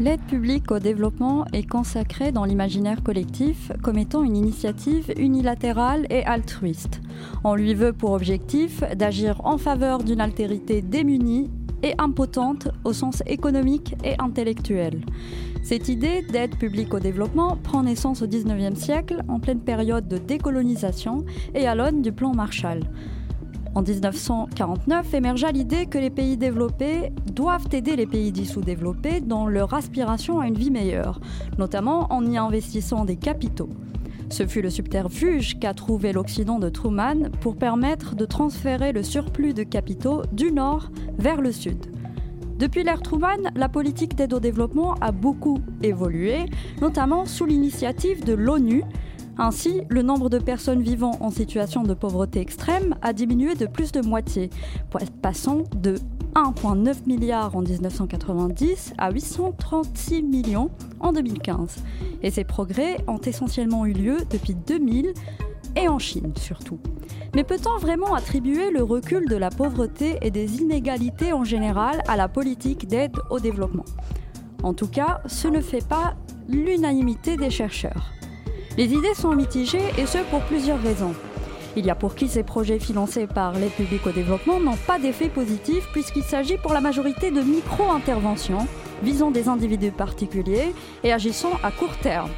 L'aide publique au développement est consacrée dans l'imaginaire collectif comme étant une initiative unilatérale et altruiste. On lui veut pour objectif d'agir en faveur d'une altérité démunie et impotente au sens économique et intellectuel. Cette idée d'aide publique au développement prend naissance au XIXe siècle en pleine période de décolonisation et à l'aune du plan Marshall. En 1949 émergea l'idée que les pays développés doivent aider les pays dits sous-développés dans leur aspiration à une vie meilleure, notamment en y investissant des capitaux. Ce fut le subterfuge qu'a trouvé l'Occident de Truman pour permettre de transférer le surplus de capitaux du nord vers le sud. Depuis l'ère Truman, la politique d'aide au développement a beaucoup évolué, notamment sous l'initiative de l'ONU, ainsi, le nombre de personnes vivant en situation de pauvreté extrême a diminué de plus de moitié, passant de 1,9 milliard en 1990 à 836 millions en 2015. Et ces progrès ont essentiellement eu lieu depuis 2000 et en Chine surtout. Mais peut-on vraiment attribuer le recul de la pauvreté et des inégalités en général à la politique d'aide au développement? En tout cas, ce ne fait pas l'unanimité des chercheurs. Les idées sont mitigées et ce pour plusieurs raisons. Il y a pour qui ces projets financés par l'aide publique au développement n'ont pas d'effet positif puisqu'il s'agit pour la majorité de micro-interventions visant des individus particuliers et agissant à court terme.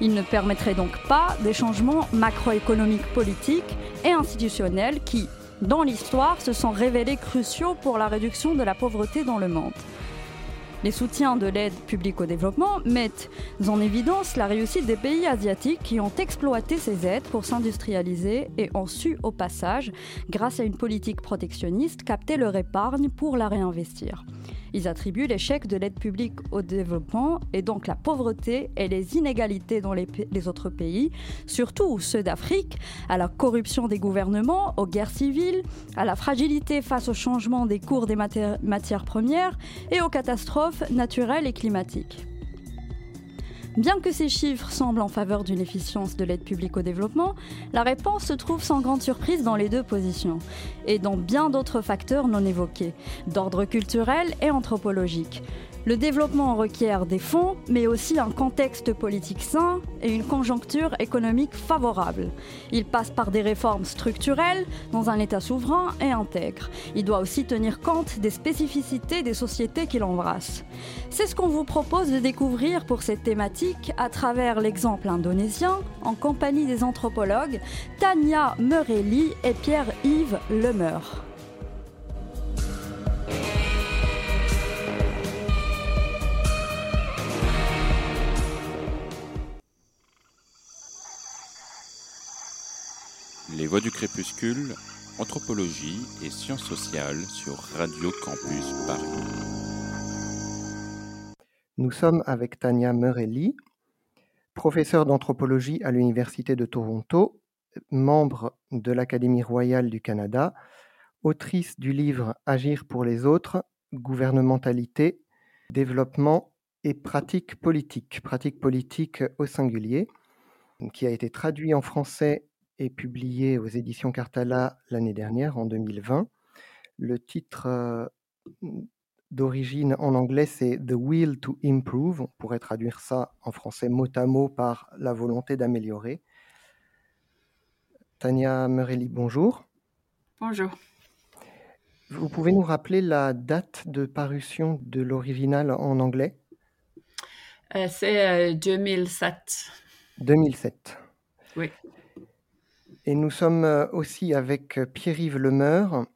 Ils ne permettraient donc pas des changements macroéconomiques, politiques et institutionnels qui, dans l'histoire, se sont révélés cruciaux pour la réduction de la pauvreté dans le monde. Les soutiens de l'aide publique au développement mettent en évidence la réussite des pays asiatiques qui ont exploité ces aides pour s'industrialiser et ont su au passage, grâce à une politique protectionniste, capter leur épargne pour la réinvestir. Ils attribuent l'échec de l'aide publique au développement et donc la pauvreté et les inégalités dans les, autres pays, surtout ceux d'Afrique, à la corruption des gouvernements, aux guerres civiles, à la fragilité face au changement des cours des matières premières et aux catastrophes naturelles et climatiques. Bien que ces chiffres semblent en faveur d'une efficience de l'aide publique au développement, la réponse se trouve sans grande surprise dans les deux positions, et dans bien d'autres facteurs non évoqués, d'ordre culturel et anthropologique. Le développement requiert des fonds, mais aussi un contexte politique sain et une conjoncture économique favorable. Il passe par des réformes structurelles dans un État souverain et intègre. Il doit aussi tenir compte des spécificités des sociétés qu'il embrasse. C'est ce qu'on vous propose de découvrir pour cette thématique à travers l'exemple indonésien en compagnie des anthropologues Tania Merelli et Pierre-Yves Lemeur. Les Voix du Crépuscule, Anthropologie et Sciences sociales sur Radio Campus Paris. Nous sommes avec Tania Merelli, professeure d'anthropologie à l'Université de Toronto, membre de l'Académie royale du Canada, autrice du livre Agir pour les autres, gouvernementalité, développement et pratique politique, pratique politique au singulier, qui a été traduit en français est publié aux éditions Cartala l'année dernière, en 2020. Le titre d'origine en anglais, c'est The Will to Improve. On pourrait traduire ça en français mot à mot par la volonté d'améliorer. Tania Merelli, bonjour. Bonjour. Vous pouvez nous rappeler la date de parution de l'original en anglais? Euh, C'est 2007. Euh, 2007. Oui. Et nous sommes euh, aussi avec euh, Pierre-Yves Lemeur,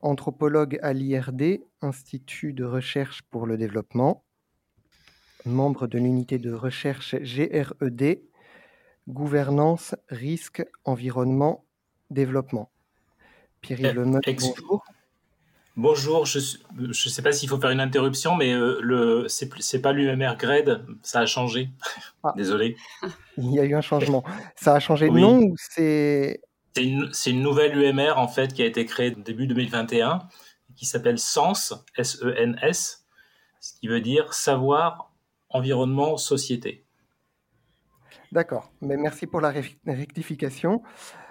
anthropologue à l'IRD, Institut de recherche pour le développement, membre de l'unité de recherche GRED, gouvernance, risque, environnement, développement. Pierre-Yves eh, Lemeur, bonjour. Bonjour, je ne sais pas s'il faut faire une interruption, mais euh, le c'est pas l'UMR GRED, ça a changé. Ah. Désolé. Il y a eu un changement. Ça a changé de nom ou c'est C'est une, une, nouvelle UMR en fait qui a été créée début 2021 qui s'appelle SENS, S-E-N-S, ce qui veut dire savoir, environnement, société. D'accord, mais merci pour la rectification.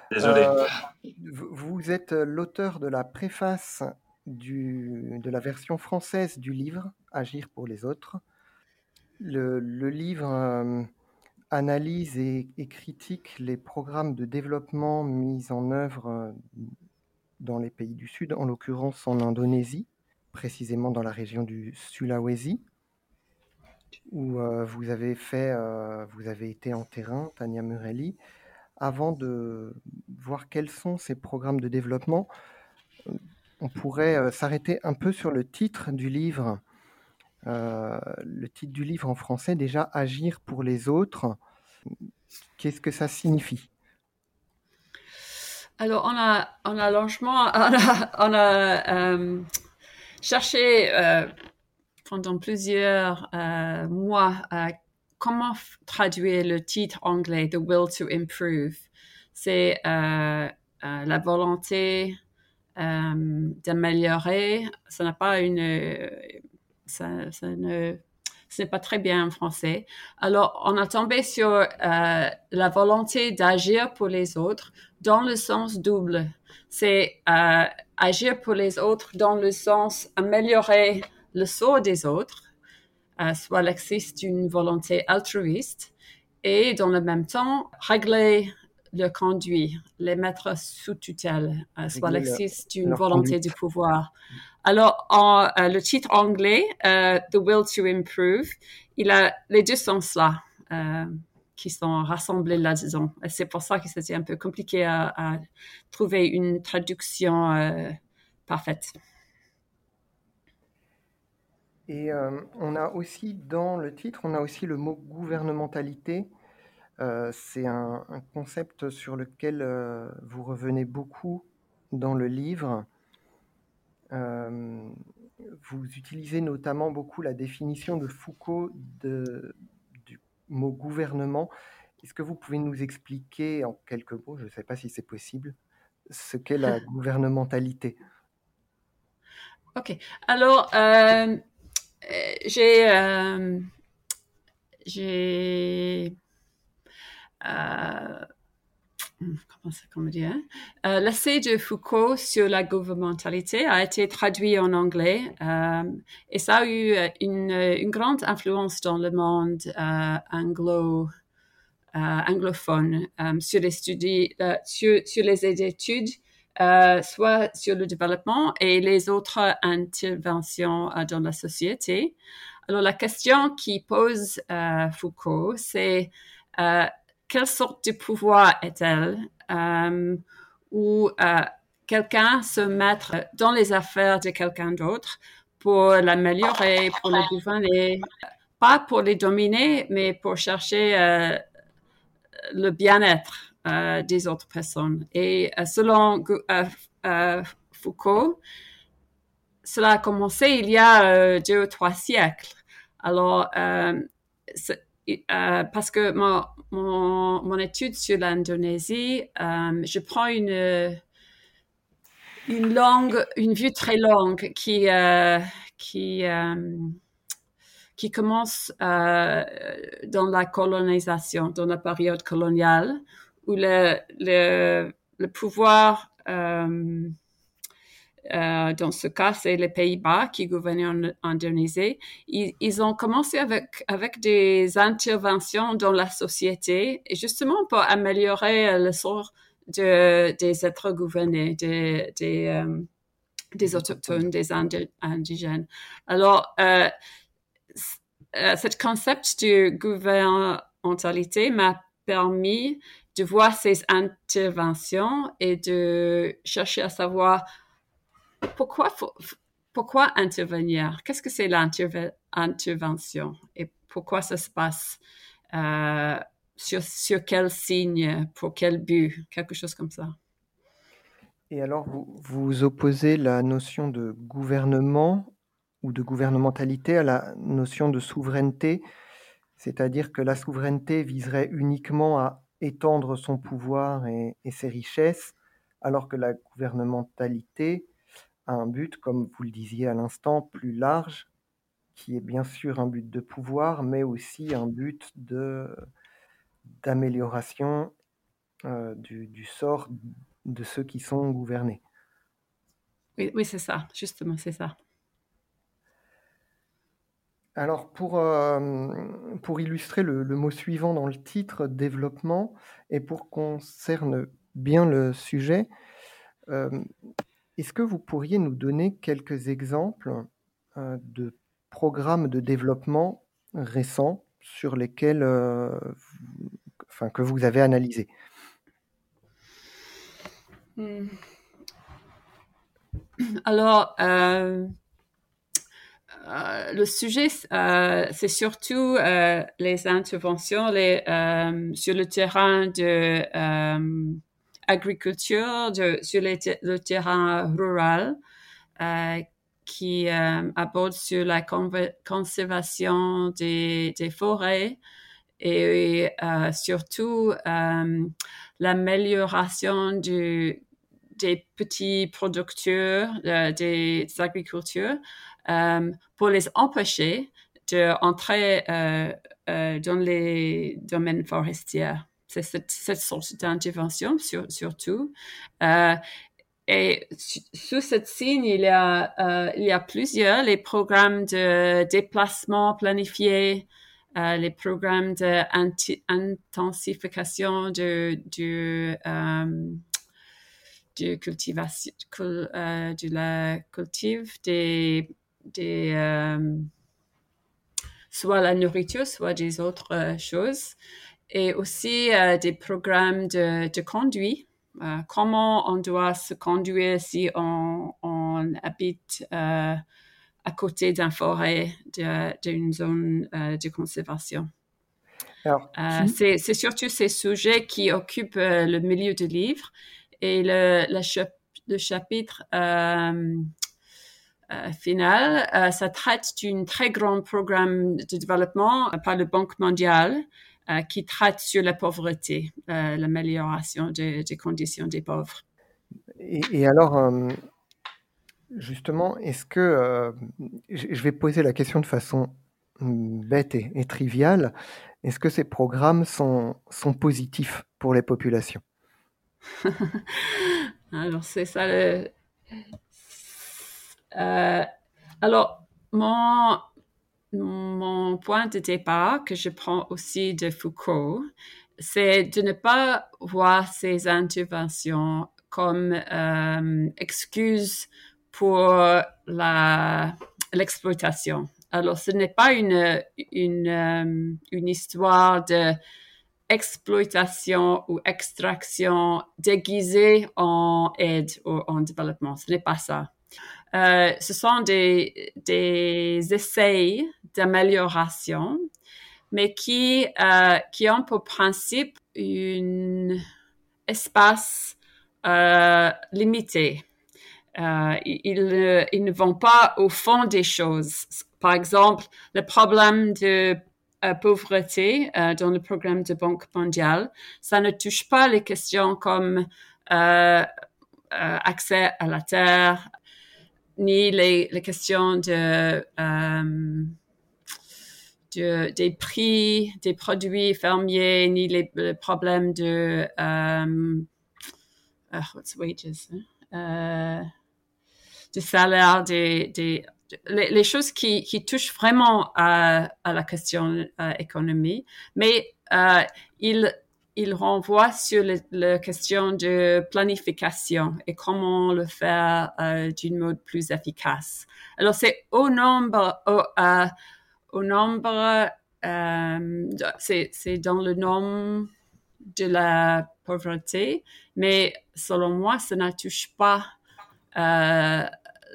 Désolé. Euh, vous êtes l'auteur de la préface de la version française du livre Agir pour les autres. Le, livre analyse et, critique les programmes de développement mis en œuvre dans les pays du Sud, en l'occurrence en Indonésie, précisément dans la région du Sulawesi, où vous avez fait, vous avez été en terrain, Tania Murelli. Avant de voir quels sont ces programmes de développement, on pourrait s'arrêter un peu sur le titre du livre euh, le titre du livre en français, déjà Agir pour les autres, qu'est-ce que ça signifie? Alors, on a, on a largement, on a, euh, cherché euh, pendant plusieurs mois comment traduire le titre anglais The Will to Improve. C'est la volonté d'améliorer. Ça n'a pas une ça, ne ce n'est pas très bien en français. Alors, on a tombé sur euh, la volonté d'agir pour les autres dans le sens double. C'est euh, agir pour les autres dans le sens améliorer le sort des autres, euh, soit l'existe d'une volonté altruiste, et dans le même temps, régler le conduit, les mettre sous tutelle, soit l'existe d'une volonté du pouvoir. Alors, en, euh, le titre anglais, euh, The Will to Improve, il a les deux sens-là euh, qui sont rassemblés là-dedans. C'est pour ça que c'était un peu compliqué à, trouver une traduction parfaite. Et on a aussi dans le titre, on a aussi le mot gouvernementalité. C'est un, concept sur lequel vous revenez beaucoup dans le livre. Euh, vous utilisez notamment beaucoup la définition de Foucault de, du mot gouvernement. Est-ce que vous pouvez nous expliquer en quelques mots, je ne sais pas si c'est possible, ce qu'est la gouvernementalité? Ok. Alors, euh, j'ai euh, j'ai comment ça, comment dire, euh, l'essai de Foucault sur la gouvernementalité a été traduit en anglais euh, et ça a eu euh, une, grande influence dans le monde anglo, anglophone sur les sur, les études, soit sur le développement et les autres interventions dans la société. Alors la question qui pose Foucault, c'est quelle sorte de pouvoir est-elle euh, ou euh, quelqu'un se mettre dans les affaires de quelqu'un d'autre pour l'améliorer, pour le gouverner, pas pour les dominer, mais pour chercher euh, le bien-être des autres personnes. Et selon Foucault, cela a commencé il y a deux ou trois siècles. Alors, euh, parce que mon, mon, mon, étude sur l'Indonésie, euh, je prends une, une longue, une vue très longue qui, euh, qui, qui commence dans la colonisation, dans la période coloniale, où le, le pouvoir euh, dans ce cas, c'est les Pays-Bas qui gouvernaient en Indonésie. Ils, ils, ont commencé avec, avec des interventions dans la société, justement pour améliorer le sort de, des êtres gouvernés, des, des, euh, des autochtones, des indigènes. Alors, euh, euh ce concept de gouvernementalité m'a permis de voir ces interventions et de chercher à savoir pourquoi, intervenir? Qu'est-ce que c'est l'intervention et pourquoi ça se passe? Euh, sur, sur, quel signe, pour quel but, quelque chose comme ça. Et alors, vous, vous opposez la notion de gouvernement ou de gouvernementalité à la notion de souveraineté, c'est-à-dire que la souveraineté viserait uniquement à étendre son pouvoir et ses richesses, alors que la gouvernementalité un but, comme vous le disiez à l'instant, plus large, qui est bien sûr un but de pouvoir, mais aussi un but de d'amélioration euh, du, sort de ceux qui sont gouvernés. Oui, oui c'est ça, justement, c'est ça. Alors, pour, euh, pour illustrer le, mot suivant dans le titre, développement, et pour qu'on cerne bien le sujet, euh, est-ce que vous pourriez nous donner quelques exemples euh, de programmes de développement récents sur lesquels, enfin, que vous avez analysés? Hmm. Alors, euh, le sujet, euh, c'est surtout euh, les interventions sur le terrain de agriculture, de, sur le terrain rural, qui aborde sur la conservation des, forêts et surtout l'amélioration des petits producteurs, des agricultures, euh, pour les empêcher d'entrer euh, euh, dans les domaines forestiers. C'est cette, sorte d'intervention surtout. Et sous cette signe, il y a, il y a plusieurs, les programmes de déplacement planifié, les programmes d'intensification de, de, de cultivation, la cultive des des, euh, soit la nourriture, soit des autres euh, choses. Et aussi euh, des programmes de, de conduite. comment on doit se conduire si on, on habite à côté d'une forêt, d'une zone de conservation. c'est, surtout ces sujets qui occupent le milieu du livre et le, le chapitre euh, final, euh, ça traite d'un très grand programme de développement par la Banque mondiale euh, qui traite sur la pauvreté, l'amélioration des, conditions des pauvres. Et, alors, justement, est-ce que, je vais poser la question de façon hum, bête et, et triviale, est-ce que ces programmes sont, sont positifs pour les populations? Alors, c'est ça le, euh, alors, mon, mon point de départ que je prends aussi de Foucault, c'est de ne pas voir ces interventions comme euh, excuse pour l'exploitation. Alors, ce n'est pas une, une, euh, une histoire de exploitation ou extraction déguisée en aide ou en développement. Ce n'est pas ça. Euh, ce sont des, essais d'amélioration, mais qui, euh, qui ont pour principe un espace euh, limité. Ils, ils, ne vont pas au fond des choses. Par exemple, le problème de pauvreté dans le programme de Banque mondiale, ça ne touche pas les questions comme accès à la terre, ni les, questions de, euh, de, des prix des produits fermiers, ni les, problèmes de euh, uh, what's wages, hein? euh, de salaire, des, des les, choses qui, qui touchent vraiment à, à la question euh, économie, mais euh, il il renvoie sur la question de planification et comment le faire euh, d'une mode plus efficace. Alors, c'est au nombre, au, euh, nombre, euh, c'est dans le nombre de la pauvreté, mais selon moi, ça ne touche pas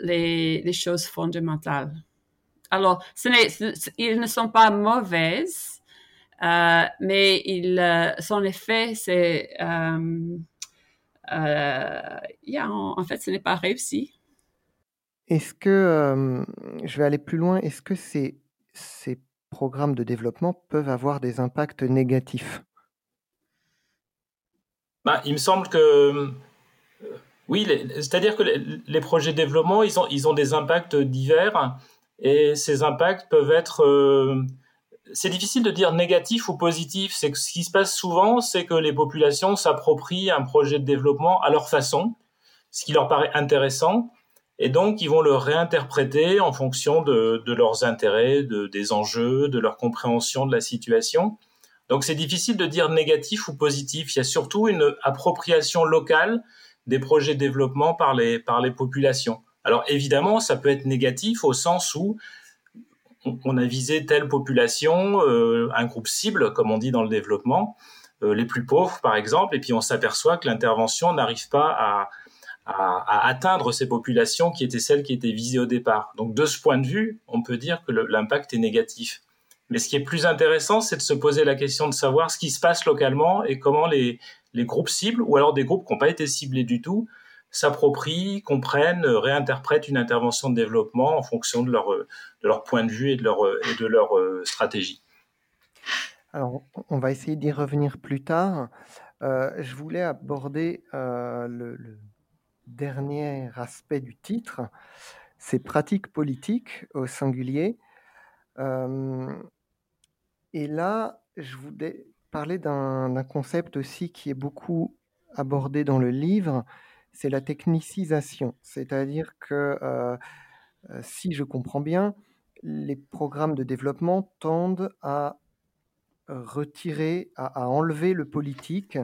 les, choses fondamentales. Alors, ils ne sont pas mauvaises, mais il, euh, son effet, c'est, euh, en, en, fait, ce n'est pas réussi. Est-ce que, je vais aller plus loin, est-ce que ces, ces programmes de développement peuvent avoir des impacts négatifs? Bah, Il me semble que oui, c'est-à-dire que les, projets de développement, ils ont, ils ont des impacts divers et ces impacts peuvent être c'est difficile de dire négatif ou positif. C'est ce qui se passe souvent, c'est que les populations s'approprient un projet de développement à leur façon, ce qui leur paraît intéressant, et donc ils vont le réinterpréter en fonction de, leurs intérêts, de, des enjeux, de leur compréhension de la situation. Donc c'est difficile de dire négatif ou positif. Il y a surtout une appropriation locale des projets de développement par les, par les populations. Alors évidemment, ça peut être négatif au sens où on a visé telle population, euh, un groupe cible, comme on dit dans le développement, euh, les plus pauvres par exemple, et puis on s'aperçoit que l'intervention n'arrive pas à, à, atteindre ces populations qui étaient celles qui étaient visées au départ. Donc de ce point de vue, on peut dire que l'impact est négatif. Mais ce qui est plus intéressant, c'est de se poser la question de savoir ce qui se passe localement et comment les, les groupes cibles, ou alors des groupes qui n'ont pas été ciblés du tout, s'approprient, comprennent, réinterprètent une intervention de développement en fonction de leur, de leur point de vue et de leur, et de leur euh, stratégie. Alors, on va essayer d'y revenir plus tard. Euh, je voulais aborder euh, le, dernier aspect du titre, c'est pratique politique au singulier. et là, je voulais parler d'un concept aussi qui est beaucoup abordé dans le livre, c'est la technicisation. C'est-à-dire que, euh, euh, si je comprends bien, les programmes de développement tendent à retirer, à, enlever le politique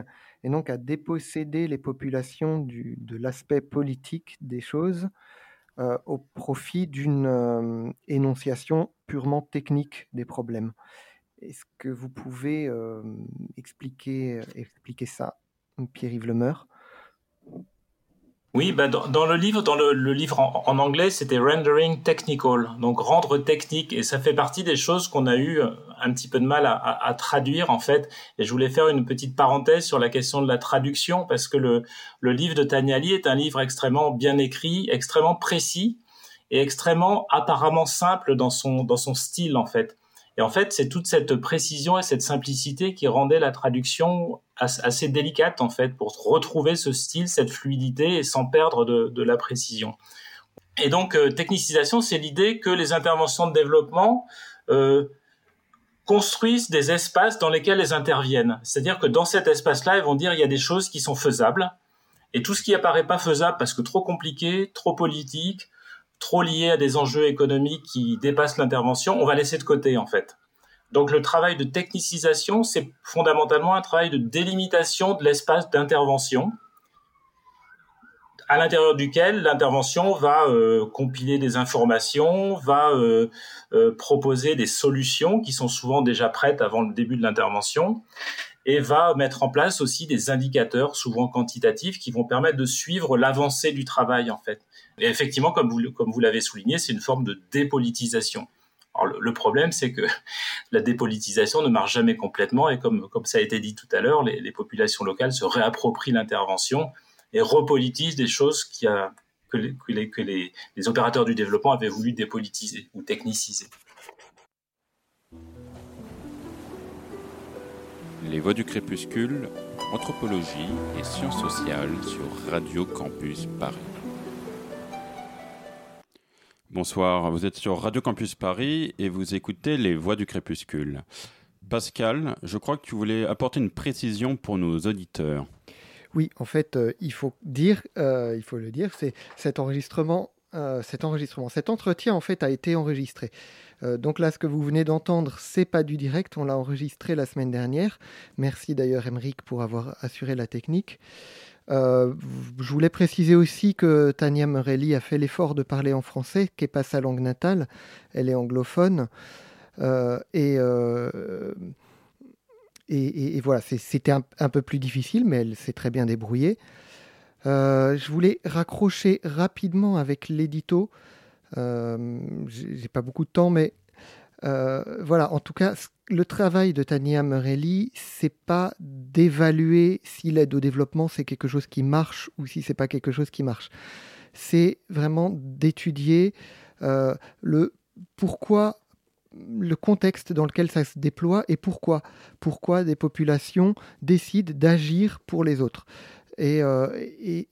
et donc à déposséder les populations de l'aspect politique des choses euh, au profit d'une énonciation purement technique des problèmes. Est-ce que vous pouvez expliquer, expliquer ça, Pierre-Yves Lemeur oui, bah dans, le livre, dans le, livre en, anglais, c'était rendering technical, donc rendre technique, et ça fait partie des choses qu'on a eu euh, un petit peu de mal à, traduire en fait. Et je voulais faire une petite parenthèse sur la question de la traduction parce que le, livre de Tagnali est un livre extrêmement bien écrit, extrêmement précis et extrêmement apparemment simple dans son dans son style en fait. Et en fait, c'est toute cette précision et cette simplicité qui rendait la traduction assez délicate, en fait, pour retrouver ce style, cette fluidité et sans perdre de, la précision. Et donc, euh, technicisation, c'est l'idée que les interventions de développement euh, construisent des espaces dans lesquels elles interviennent. C'est-à-dire que dans cet espace-là, elles vont dire il y a des choses qui sont faisables, et tout ce qui apparaît pas faisable parce que trop compliqué, trop politique, trop lié à des enjeux économiques qui dépassent l'intervention, on va laisser de côté en fait. Donc le travail de technicisation, c'est fondamentalement un travail de délimitation de l'espace d'intervention à l'intérieur duquel l'intervention va euh, compiler des informations, va euh, euh, proposer des solutions qui sont souvent déjà prêtes avant le début de l'intervention, et va mettre en place aussi des indicateurs, souvent quantitatifs, qui vont permettre de suivre l'avancée du travail en fait. Et effectivement, comme vous, l'avez souligné, c'est une forme de dépolitisation. Le, problème, c'est que la dépolitisation ne marche jamais complètement et comme, ça a été dit tout à l'heure, les, populations locales se réapproprient l'intervention et repolitisent des choses qui que, les opérateurs du développement avaient voulu dépolitiser ou techniciser. Les Voix du Crépuscule, Anthropologie et Sciences sociales sur Radio Campus Paris. Bonsoir, vous êtes sur Radio Campus Paris et vous écoutez Les Voix du Crépuscule. Pascal, je crois que tu voulais apporter une précision pour nos auditeurs. Oui, en fait, euh, il faut dire, euh, il faut le dire, c'est cet enregistrement, euh, cet enregistrement, cet entretien en fait a été enregistré. Donc là, ce que vous venez d'entendre, c'est pas du direct, on l'a enregistré la semaine dernière. Merci d'ailleurs, Emeric, pour avoir assuré la technique. Euh, je voulais préciser aussi que Tania Morelli a fait l'effort de parler en français, qui n'est pas sa langue natale, elle est anglophone. Euh, euh, et, et, voilà, c'était un, peu plus difficile, mais elle s'est très bien débrouillée. je voulais raccrocher rapidement avec l'édito. J'ai pas beaucoup de temps, mais voilà, en tout cas, le travail de Tania Morelli, c'est pas d'évaluer si l'aide au développement c'est quelque chose qui marche ou si c'est pas quelque chose qui marche. C'est vraiment d'étudier euh, le pourquoi le contexte dans lequel ça se déploie et pourquoi pourquoi des populations décident d'agir pour les autres. Euh,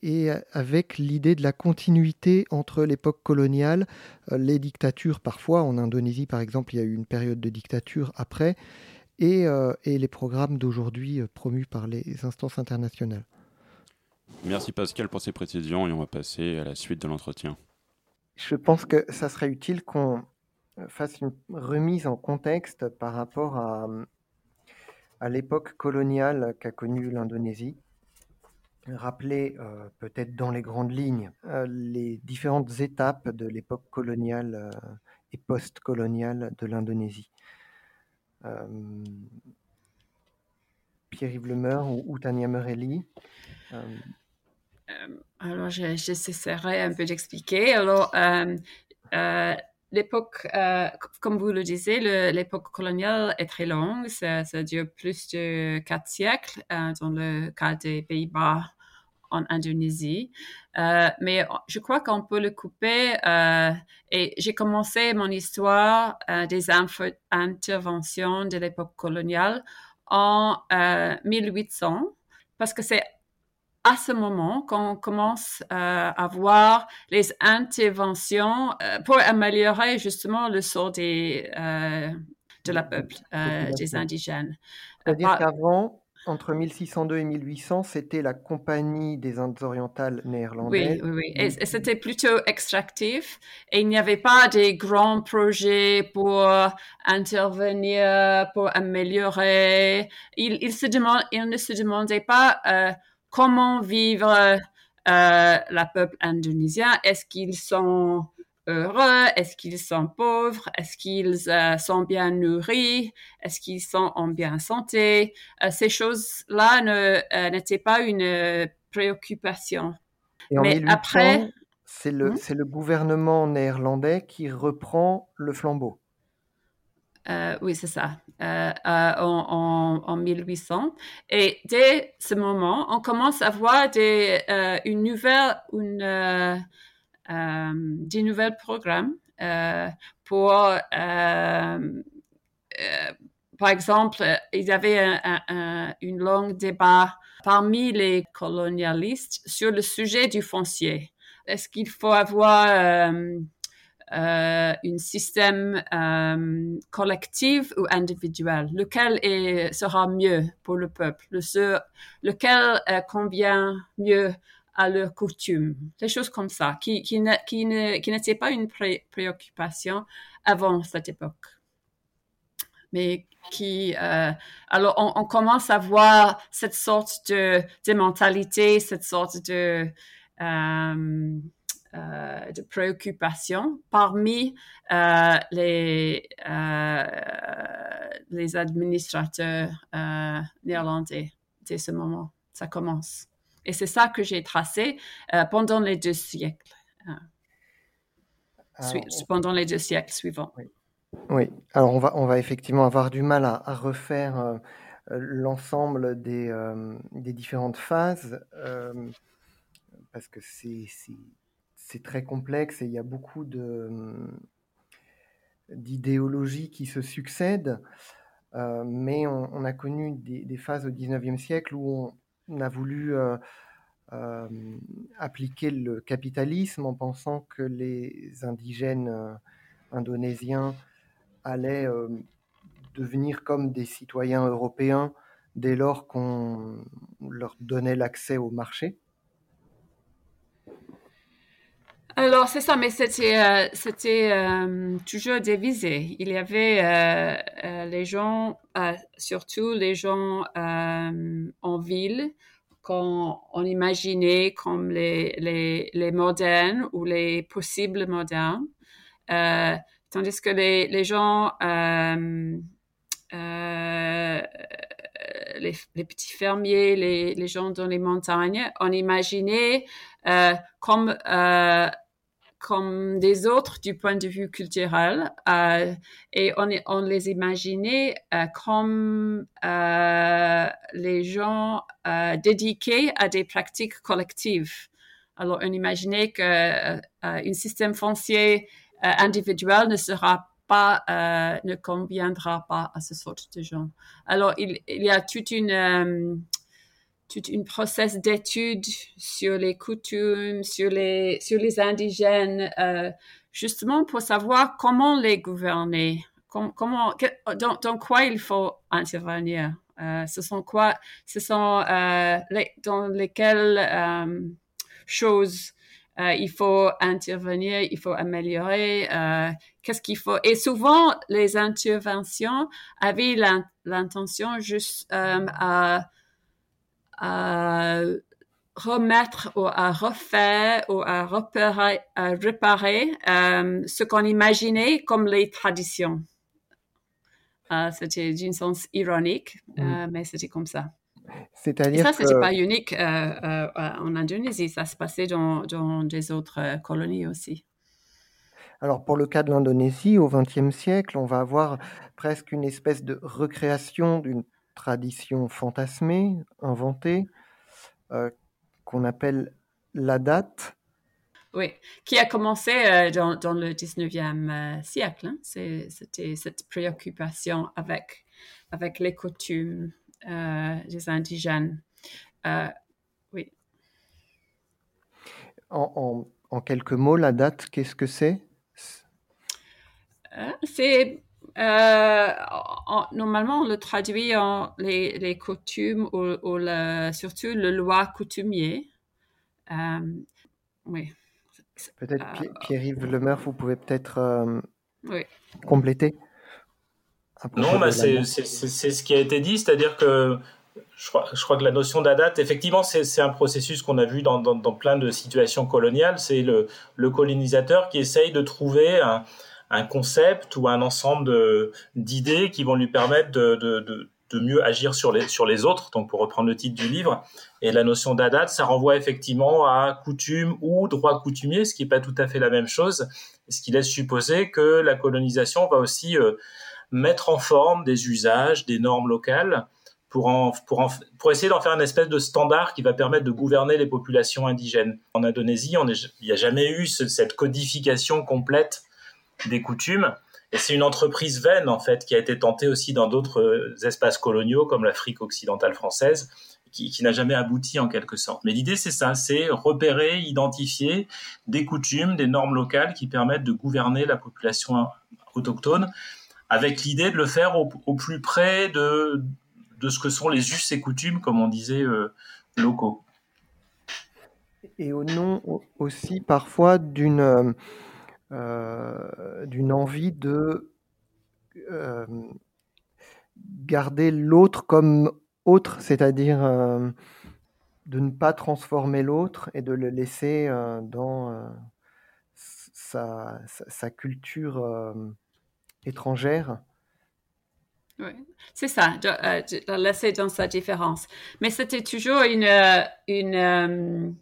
et, avec l'idée de la continuité entre l'époque coloniale, euh, les dictatures parfois, en Indonésie par exemple, il y a eu une période de dictature après, et, euh, les programmes d'aujourd'hui promus par les instances internationales. Merci Pascal pour ces précisions et on va passer à la suite de l'entretien. Je pense que ça serait utile qu'on fasse une remise en contexte par rapport à, à l'époque coloniale qu'a connue l'Indonésie. Rappeler euh, peut-être dans les grandes lignes euh, les différentes étapes de l'époque coloniale euh, et post-coloniale de l'Indonésie. Pierre-Yves Lemeur ou, Tania Merelli alors, j'essaierai un peu d'expliquer. Alors, l'époque, comme vous le disiez, l'époque coloniale est très longue. Ça, dure plus de quatre siècles dans le cas des Pays-Bas en Indonésie. Euh, mais je crois qu'on peut le couper. et j'ai commencé mon histoire des interventions de l'époque coloniale en 1800 parce que c'est à ce moment qu'on commence euh, à voir les interventions euh, pour améliorer justement le sort des, euh, de la peuple, des indigènes. C'est-à-dire qu'avant, entre 1602 et 1800, c'était la Compagnie des Indes orientales néerlandaises. Oui, oui, oui. Et, c'était plutôt extractif. Et il n'y avait pas des grands projets pour intervenir, pour améliorer. Il, il, se demande, il ne se demandait pas comment vivre euh, la peuple indonésien Est-ce qu'ils sont heureux? Est-ce qu'ils sont pauvres? Est-ce qu'ils euh, sont bien nourris? Est-ce qu'ils sont en bien santé? Euh, Ces choses-là n'étaient pas une préoccupation. Et Mais après, c'est le, hmm? le gouvernement néerlandais qui reprend le flambeau. Euh, oui, c'est ça, euh, euh, en, 1800. Et dès ce moment, on commence à voir des, une nouvelle, une, des nouvelles programmes pour, par exemple, il y avait un, une longue débat parmi les colonialistes sur le sujet du foncier. Est-ce qu'il faut avoir euh, un système euh, collectif ou individuel, lequel sera mieux pour le peuple, le, lequel euh, convient mieux à leurs coutumes, des choses comme ça, qui, qui, qui n'étaient pas une préoccupation avant cette époque. Mais qui, euh, alors on, commence à voir cette sorte de, de mentalité, cette sorte de, euh, euh, de préoccupation parmi les, les administrateurs néerlandais dès ce moment. Ça commence. Et c'est ça que j'ai tracé pendant les deux siècles. pendant les deux siècles suivants. Oui. alors on va, on va effectivement avoir du mal à, refaire l'ensemble des, des, différentes phases parce que c'est très complexe et il y a beaucoup de, d'idéologies qui se succèdent. Euh, mais on, a connu des, phases au 19e siècle où on, a voulu euh, euh, appliquer le capitalisme en pensant que les indigènes indonésiens allaient devenir comme des citoyens européens dès lors qu'on leur donnait l'accès au marché. Alors, c'est ça, mais c'était, euh, c'était euh, toujours divisé. Il y avait euh, les gens, surtout les gens en ville, qu'on on imaginait comme les, les, les, modernes ou les possibles modernes, tandis que les, les gens, les, les, petits fermiers, les, les gens dans les montagnes, on imaginait comme comme des autres du point de vue culturel euh, et on, les imaginait euh, comme euh, les gens dédiés à des pratiques collectives. Alors on imaginait qu'un système foncier individuel ne sera pas, ne conviendra pas à ce sorte de gens. Alors il y a toute une toute une process d'étude sur les coutumes, sur les, sur les indigènes, euh, justement pour savoir comment les gouverner, comment, dans, quoi il faut intervenir. Euh, ce sont quoi, ce sont euh, les, dans lesquelles choses il faut intervenir, il faut améliorer, qu'est-ce qu'il faut. Et souvent, les interventions avaient l'intention juste à, à remettre ou à refaire ou à repérer, à réparer euh, ce qu'on imaginait comme les traditions. Euh, c'était d'une sens ironique, euh, mm. mais c'était comme ça. C'est-à-dire ça, c'était pas unique en Indonésie, ça se passait dans, dans des autres colonies aussi. Alors pour le cas de l'Indonésie, au XXe siècle, on va avoir presque une espèce de recréation d'une tradition fantasmée, inventée, qu'on appelle la date. Oui, qui a commencé euh, dans, dans, le 19e euh, siècle. Hein. C'était cette préoccupation avec, avec les coutumes euh, des indigènes. oui. En, en, quelques mots, la date, qu'est-ce que c'est? C'est normalement, on le traduit en les, les coutumes ou, ou le, surtout le loi coutumier. Euh, oui. Peut-être euh, Pierre-Yves Lemeuf, vous pouvez peut-être euh, compléter Non, bah c'est ce qui a été dit, c'est-à-dire que je crois, je crois, que la notion d'adat, effectivement, c'est un processus qu'on a vu dans, dans, dans, plein de situations coloniales. C'est le, le, colonisateur qui essaye de trouver un, un concept ou un ensemble d'idées qui vont lui permettre de, mieux agir sur les, autres, donc pour reprendre le titre du livre. Et la notion d'adat, ça renvoie effectivement à coutume ou droit coutumier, ce qui n'est pas tout à fait la même chose, ce qui laisse supposer que la colonisation va aussi euh, mettre en forme des usages, des normes locales, pour, essayer d'en faire une espèce de standard qui va permettre de gouverner les populations indigènes. En Indonésie, il n'y a jamais eu cette codification complète des coutumes. Et c'est une entreprise vaine, en fait, qui a été tentée aussi dans d'autres euh, espaces coloniaux, comme l'Afrique occidentale française, qui, n'a jamais abouti en quelque sorte. Mais l'idée, c'est ça, c'est repérer, identifier des coutumes, des normes locales qui permettent de gouverner la population autochtone, avec l'idée de le faire au, plus près de, de ce que sont les us et coutumes, comme on disait, euh, locaux. Et au nom aussi parfois d'une euh, d'une envie de euh, garder l'autre comme autre, c'est-à-dire euh, de ne pas transformer l'autre et de le laisser dans sa, sa, culture étrangère. Oui, c'est ça, de, de, laisser dans sa différence. Mais c'était toujours une, une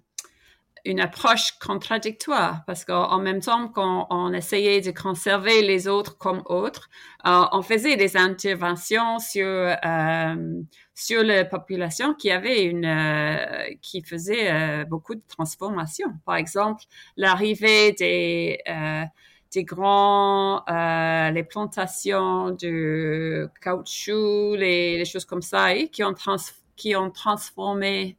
une approche contradictoire parce qu'en même temps qu'on on essayait de conserver les autres comme autres, euh, on faisait des interventions sur euh, sur la population qui avait une euh, qui faisait euh, beaucoup de transformations. Par exemple, l'arrivée des des grands les plantations de caoutchouc, les, les choses comme ça, et qui ont trans qui ont transformé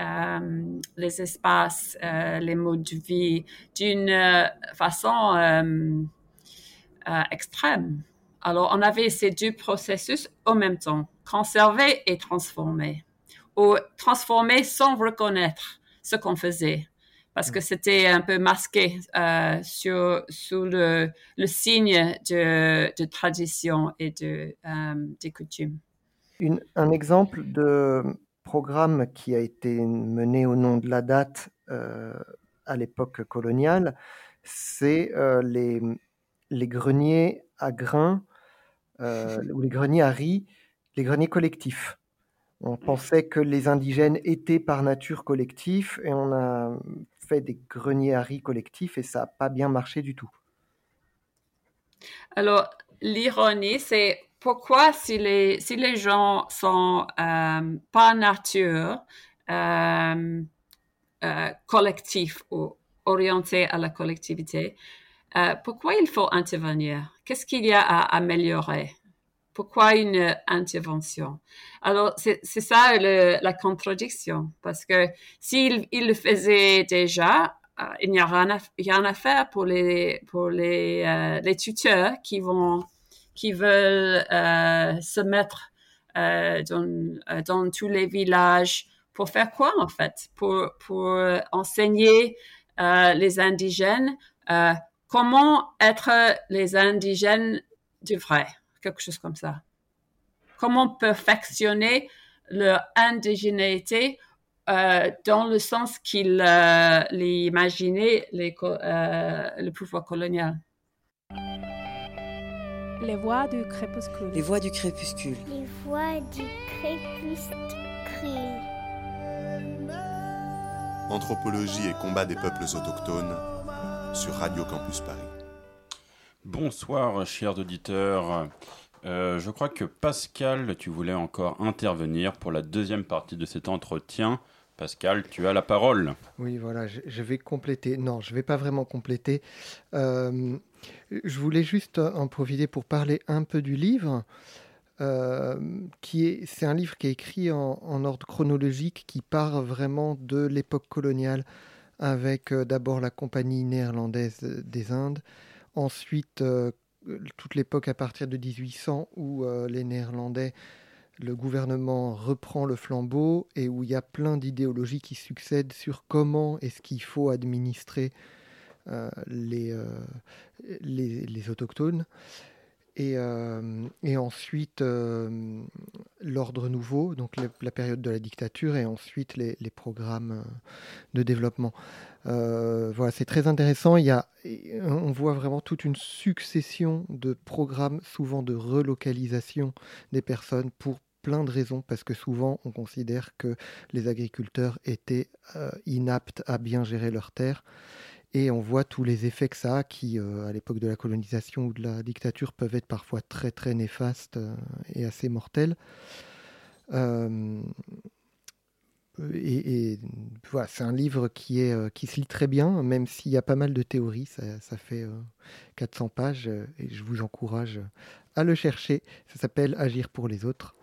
euh, les espaces, euh, les modes de vie d'une euh, façon extrême. Alors, on avait ces deux processus en même temps, conserver et transformer, ou transformer sans reconnaître ce qu'on faisait, parce que c'était un peu masqué sur, sous le, le signe de, de, tradition et de, des coutumes. Une, un exemple de programme qui a été mené au nom de la date euh, à l'époque coloniale, c'est euh, les, les, greniers à grains euh, ou les greniers à riz, les greniers collectifs. On pensait que les indigènes étaient par nature collectifs et on a fait des greniers à riz collectifs et ça n'a pas bien marché du tout. Alors, l'ironie, c'est pourquoi si les, si les gens sont euh, pas nature euh, euh, collectif ou orientés à la collectivité, pourquoi il faut intervenir? Qu'est-ce qu'il y a à améliorer? Pourquoi une intervention? Alors, c'est ça le, la contradiction, parce que s'il il le faisait déjà, il n'y a, rien à, rien à faire pour les, pour les, les tuteurs qui vont qui veulent euh, se mettre euh, dans, euh, dans, tous les villages pour faire quoi en fait? Pour, pour enseigner les indigènes, comment être les indigènes du vrai, quelque chose comme ça. Comment perfectionner leur indigénéité dans le sens qu'il euh, imaginait le pouvoir colonial. Les voix du crépuscule. Les voix du crépuscule. Les voix du crépuscule. Anthropologie et combat des peuples autochtones sur Radio Campus Paris. Bonsoir, chers auditeurs. Euh, je crois que Pascal, tu voulais encore intervenir pour la deuxième partie de cet entretien. Pascal, tu as la parole. Oui, voilà, je, vais compléter. Non, je ne vais pas vraiment compléter. Euh, je voulais juste en profiter pour parler un peu du livre. Euh, qui est, c'est un livre qui est écrit en, ordre chronologique, qui part vraiment de l'époque coloniale, avec euh, d'abord la compagnie néerlandaise des Indes, ensuite toute l'époque à partir de 1800 où les Néerlandais, le gouvernement reprend le flambeau et où il y a plein d'idéologies qui succèdent sur comment est-ce qu'il faut administrer euh, euh, les, les, autochtones. Et, euh, et ensuite, l'ordre nouveau, donc la période de la dictature, et ensuite les, programmes de développement. voilà, c'est très intéressant. Il y a, on voit vraiment toute une succession de programmes, souvent de relocalisation des personnes pour plein de raisons, parce que souvent on considère que les agriculteurs étaient inaptes à bien gérer leurs terres. Et on voit tous les effets que ça a, qui, euh, à l'époque de la colonisation ou de la dictature, peuvent être parfois très très néfastes euh, et assez mortels. Euh, et, voilà, c'est un livre qui, est, qui se lit très bien, même s'il y a pas mal de théories. Ça, ça fait 400 pages et je vous encourage à le chercher. Ça s'appelle Agir pour les autres.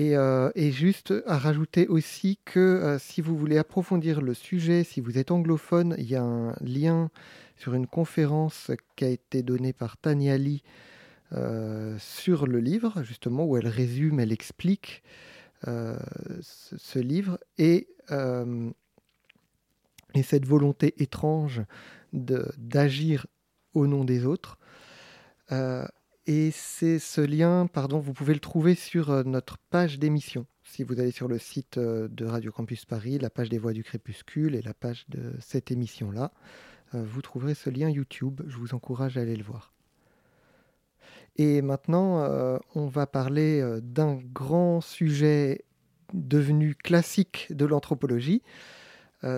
Euh, et, juste à rajouter aussi que euh, si vous voulez approfondir le sujet, si vous êtes anglophone, il y a un lien sur une conférence qui a été donnée par Tania Lee euh, sur le livre, justement, où elle résume, elle explique ce, livre et, et cette volonté étrange d'agir au nom des autres. Et c'est ce lien, pardon, vous pouvez le trouver sur euh, notre page d'émission. Si vous allez sur le site euh, de Radio Campus Paris, la page des Voix du Crépuscule et la page de cette émission-là, euh, vous trouverez ce lien YouTube. Je vous encourage à aller le voir. Et maintenant, on va parler d'un grand sujet devenu classique de l'anthropologie.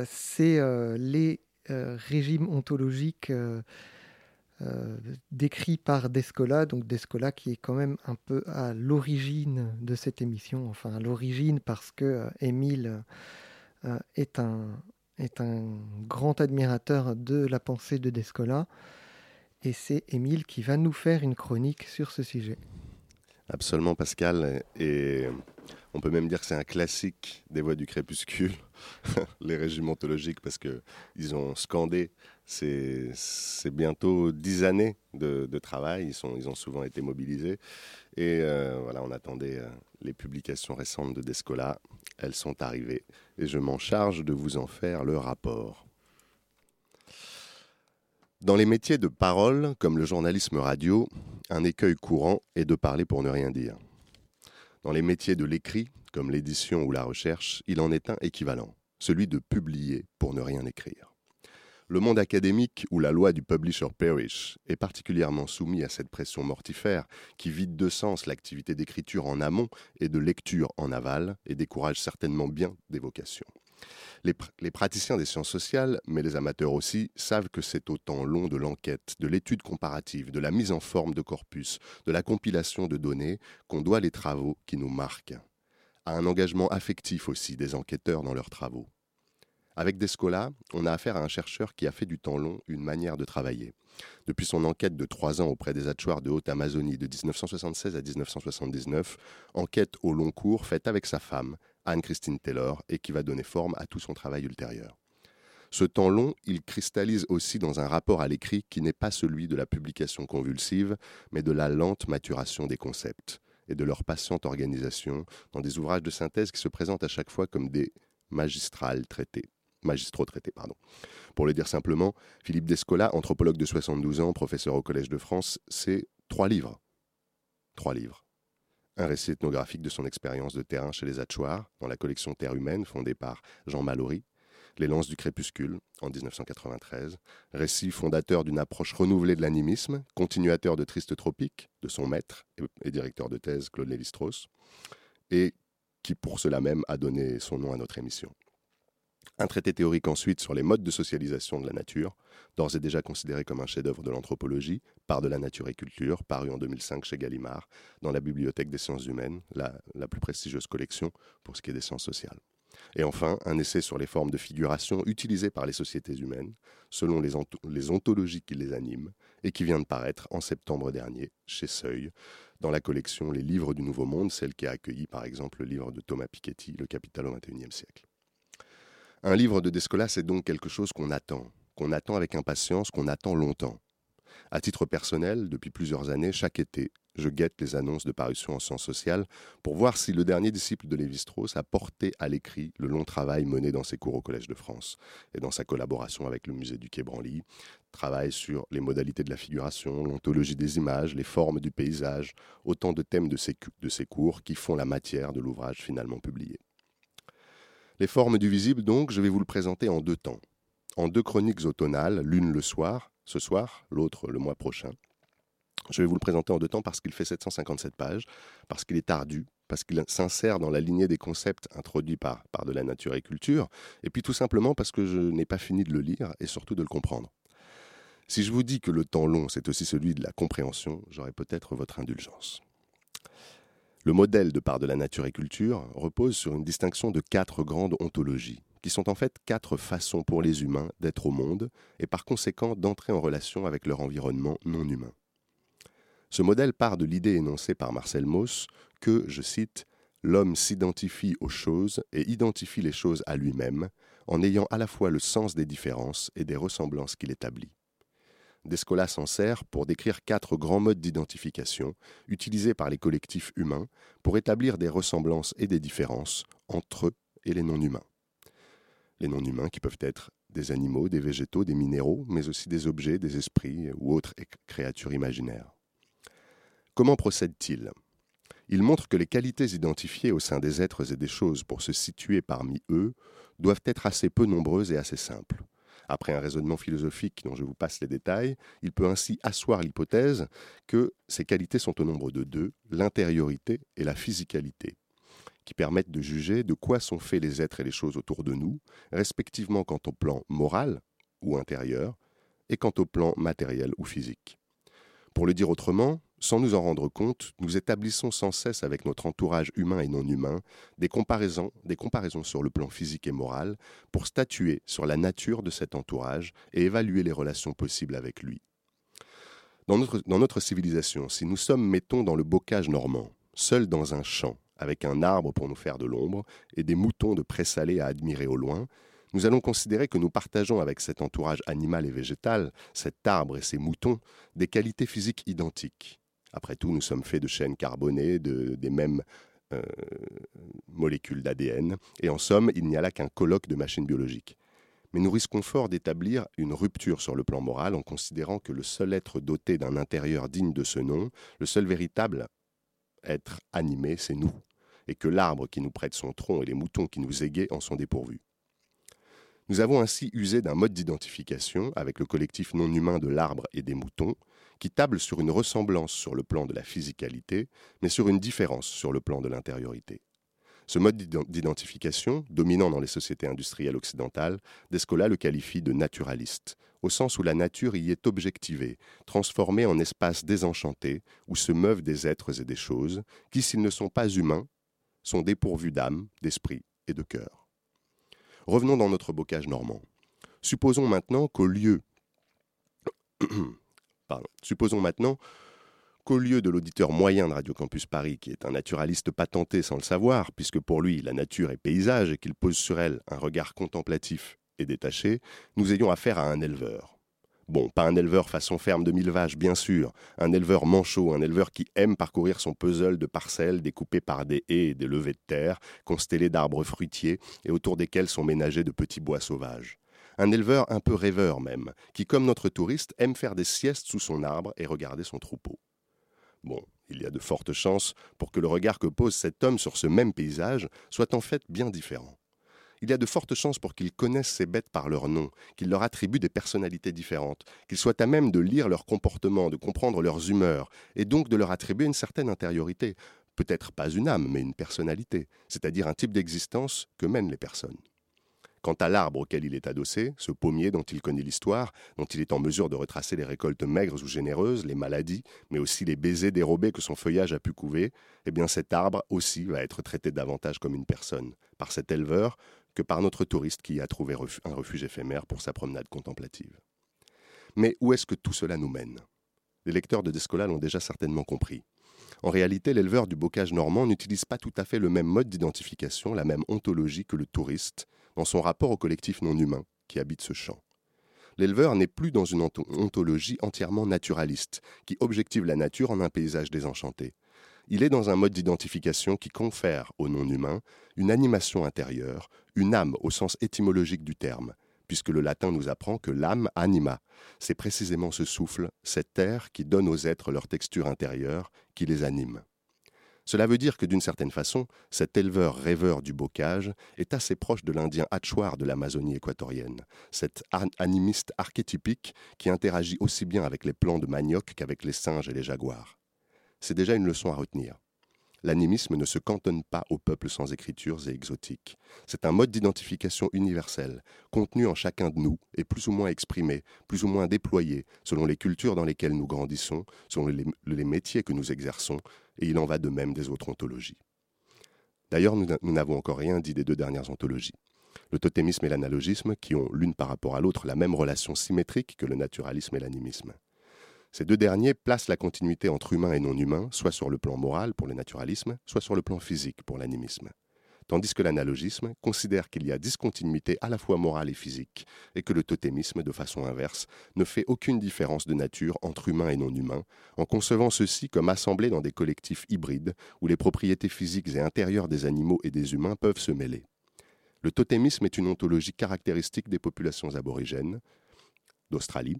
c'est les régimes ontologiques euh, décrit par Descola, donc Descola qui est quand même un peu à l'origine de cette émission, enfin à l'origine parce que euh, Émile euh, est, un, est un grand admirateur de la pensée de Descola, et c'est Émile qui va nous faire une chronique sur ce sujet. Absolument Pascal, et on peut même dire que c'est un classique des voix du crépuscule, les régimes ontologiques, parce qu'ils ont scandé c'est bientôt dix années de, travail. Ils ont souvent été mobilisés. Et euh, voilà, on attendait euh, les publications récentes de Descola. Elles sont arrivées. Et je m'en charge de vous en faire le rapport. Dans les métiers de parole, comme le journalisme radio, un écueil courant est de parler pour ne rien dire. Dans les métiers de l'écrit, comme l'édition ou la recherche, il en est un équivalent, celui de publier pour ne rien écrire. Le monde académique, où la loi du publisher perish, est particulièrement soumis à cette pression mortifère qui vide de sens l'activité d'écriture en amont et de lecture en aval et décourage certainement bien des vocations. Les, praticiens des sciences sociales, mais les amateurs aussi, savent que c'est au temps long de l'enquête, de l'étude comparative, de la mise en forme de corpus, de la compilation de données, qu'on doit les travaux qui nous marquent. À un engagement affectif aussi des enquêteurs dans leurs travaux. Avec Descola, on a affaire à un chercheur qui a fait du temps long une manière de travailler. Depuis son enquête de trois ans auprès des Hatchoirs de Haute-Amazonie de 1976 à 1979, enquête au long cours faite avec sa femme, Anne-Christine Taylor, et qui va donner forme à tout son travail ultérieur. Ce temps long, il cristallise aussi dans un rapport à l'écrit qui n'est pas celui de la publication convulsive, mais de la lente maturation des concepts et de leur patiente organisation dans des ouvrages de synthèse qui se présentent à chaque fois comme des traitées magistraux traités, pardon. Pour le dire simplement, Philippe Descola, anthropologue de 72 ans, professeur au Collège de France, c'est trois livres. Trois livres. Un récit ethnographique de son expérience de terrain chez les Hatchoirs, dans la collection Terre humaine, fondée par Jean Mallory, Les lances du crépuscule, en 1993, récit fondateur d'une approche renouvelée de l'animisme, continuateur de Triste Tropique, de son maître et directeur de thèse Claude Lévi-Strauss, et qui pour cela même a donné son nom à notre émission. Un traité théorique ensuite sur les modes de socialisation de la nature, d'ores et déjà considéré comme un chef-d'œuvre de l'anthropologie, par de la nature et culture, paru en 2005 chez Gallimard, dans la Bibliothèque des sciences humaines, la, plus prestigieuse collection pour ce qui est des sciences sociales. Et enfin, un essai sur les formes de figuration utilisées par les sociétés humaines, selon les, les ontologies qui les animent, et qui vient de paraître en septembre dernier chez Seuil, dans la collection Les livres du Nouveau Monde, celle qui a accueilli par exemple le livre de Thomas Piketty, Le Capital au XXIe siècle. Un livre de Descola, c'est donc quelque chose qu'on attend, qu'on attend avec impatience, qu'on attend longtemps. À titre personnel, depuis plusieurs années, chaque été, je guette les annonces de parution en sciences sociales pour voir si le dernier disciple de Lévi-Strauss a porté à l'écrit le long travail mené dans ses cours au Collège de France et dans sa collaboration avec le musée du Quai Branly. Travail sur les modalités de la figuration, l'ontologie des images, les formes du paysage, autant de thèmes de ces cours qui font la matière de l'ouvrage finalement publié. Les formes du visible, donc, je vais vous le présenter en deux temps. En deux chroniques automnales, l'une le soir, ce soir, l'autre le mois prochain. Je vais vous le présenter en deux temps parce qu'il fait 757 pages, parce qu'il est ardu, parce qu'il s'insère dans la lignée des concepts introduits par, par de la nature et culture, et puis tout simplement parce que je n'ai pas fini de le lire et surtout de le comprendre. Si je vous dis que le temps long, c'est aussi celui de la compréhension, j'aurai peut-être votre indulgence. Le modèle de part de la nature et culture repose sur une distinction de quatre grandes ontologies, qui sont en fait quatre façons pour les humains d'être au monde et par conséquent d'entrer en relation avec leur environnement non humain. Ce modèle part de l'idée énoncée par Marcel Mauss que, je cite, L'homme s'identifie aux choses et identifie les choses à lui-même, en ayant à la fois le sens des différences et des ressemblances qu'il établit. Descola s'en sert pour décrire quatre grands modes d'identification utilisés par les collectifs humains pour établir des ressemblances et des différences entre eux et les non-humains. Les non-humains qui peuvent être des animaux, des végétaux, des minéraux, mais aussi des objets, des esprits ou autres créatures imaginaires. Comment procède-t-il Il montre que les qualités identifiées au sein des êtres et des choses pour se situer parmi eux doivent être assez peu nombreuses et assez simples. Après un raisonnement philosophique dont je vous passe les détails, il peut ainsi asseoir l'hypothèse que ces qualités sont au nombre de deux, l'intériorité et la physicalité, qui permettent de juger de quoi sont faits les êtres et les choses autour de nous, respectivement quant au plan moral ou intérieur, et quant au plan matériel ou physique. Pour le dire autrement, sans nous en rendre compte, nous établissons sans cesse avec notre entourage humain et non humain des comparaisons, des comparaisons sur le plan physique et moral pour statuer sur la nature de cet entourage et évaluer les relations possibles avec lui. Dans notre, civilisation, si nous sommes, mettons, dans le bocage normand, seuls dans un champ, avec un arbre pour nous faire de l'ombre et des moutons de présalé à admirer au loin, nous allons considérer que nous partageons avec cet entourage animal et végétal, cet arbre et ces moutons, des qualités physiques identiques. Après tout, nous sommes faits de chaînes carbonées, de, des mêmes euh, molécules d'ADN, et en somme, il n'y a là qu'un colloque de machines biologiques. Mais nous risquons fort d'établir une rupture sur le plan moral en considérant que le seul être doté d'un intérieur digne de ce nom, le seul véritable être animé, c'est nous, et que l'arbre qui nous prête son tronc et les moutons qui nous égayent en sont dépourvus. Nous avons ainsi usé d'un mode d'identification avec le collectif non humain de l'arbre et des moutons, qui table sur une ressemblance sur le plan de la physicalité, mais sur une différence sur le plan de l'intériorité. Ce mode d'identification, dominant dans les sociétés industrielles occidentales, Descola le qualifie de naturaliste, au sens où la nature y est objectivée, transformée en espace désenchanté où se meuvent des êtres et des choses qui, s'ils ne sont pas humains, sont dépourvus d'âme, d'esprit et de cœur. Revenons dans notre bocage normand. Supposons maintenant qu'au lieu. Supposons maintenant qu'au lieu de l'auditeur moyen de Radio Campus Paris, qui est un naturaliste patenté sans le savoir, puisque pour lui la nature est paysage et qu'il pose sur elle un regard contemplatif et détaché, nous ayons affaire à un éleveur. Bon, pas un éleveur façon ferme de mille vaches, bien sûr, un éleveur manchot, un éleveur qui aime parcourir son puzzle de parcelles découpées par des haies et des levées de terre, constellées d'arbres fruitiers et autour desquels sont ménagés de petits bois sauvages. Un éleveur un peu rêveur même, qui, comme notre touriste, aime faire des siestes sous son arbre et regarder son troupeau. Bon, il y a de fortes chances pour que le regard que pose cet homme sur ce même paysage soit en fait bien différent il y a de fortes chances pour qu'ils connaissent ces bêtes par leur nom, qu'ils leur attribuent des personnalités différentes, qu'ils soient à même de lire leur comportement, de comprendre leurs humeurs, et donc de leur attribuer une certaine intériorité, peut-être pas une âme, mais une personnalité, c'est-à-dire un type d'existence que mènent les personnes. Quant à l'arbre auquel il est adossé, ce pommier dont il connaît l'histoire, dont il est en mesure de retracer les récoltes maigres ou généreuses, les maladies, mais aussi les baisers dérobés que son feuillage a pu couver, eh bien cet arbre aussi va être traité davantage comme une personne, par cet éleveur, que par notre touriste qui a trouvé un refuge éphémère pour sa promenade contemplative. Mais où est-ce que tout cela nous mène? Les lecteurs de Descola l'ont déjà certainement compris. En réalité, l'éleveur du bocage normand n'utilise pas tout à fait le même mode d'identification, la même ontologie que le touriste dans son rapport au collectif non humain qui habite ce champ. L'éleveur n'est plus dans une ontologie entièrement naturaliste, qui objective la nature en un paysage désenchanté il est dans un mode d'identification qui confère au non-humain une animation intérieure, une âme au sens étymologique du terme, puisque le latin nous apprend que l'âme anima, c'est précisément ce souffle, cette air qui donne aux êtres leur texture intérieure, qui les anime. Cela veut dire que d'une certaine façon, cet éleveur rêveur du bocage est assez proche de l'Indien hachoir de l'Amazonie équatorienne, cet animiste archétypique qui interagit aussi bien avec les plants de manioc qu'avec les singes et les jaguars c'est déjà une leçon à retenir. L'animisme ne se cantonne pas aux peuples sans écritures et exotiques. C'est un mode d'identification universel, contenu en chacun de nous et plus ou moins exprimé, plus ou moins déployé, selon les cultures dans lesquelles nous grandissons, selon les, les métiers que nous exerçons, et il en va de même des autres ontologies. D'ailleurs, nous n'avons encore rien dit des deux dernières ontologies. Le totémisme et l'analogisme, qui ont l'une par rapport à l'autre la même relation symétrique que le naturalisme et l'animisme. Ces deux derniers placent la continuité entre humain et non humain, soit sur le plan moral pour le naturalisme, soit sur le plan physique pour l'animisme. Tandis que l'analogisme considère qu'il y a discontinuité à la fois morale et physique, et que le totémisme, de façon inverse, ne fait aucune différence de nature entre humain et non humain, en concevant ceux-ci comme assemblés dans des collectifs hybrides où les propriétés physiques et intérieures des animaux et des humains peuvent se mêler. Le totémisme est une ontologie caractéristique des populations aborigènes d'Australie,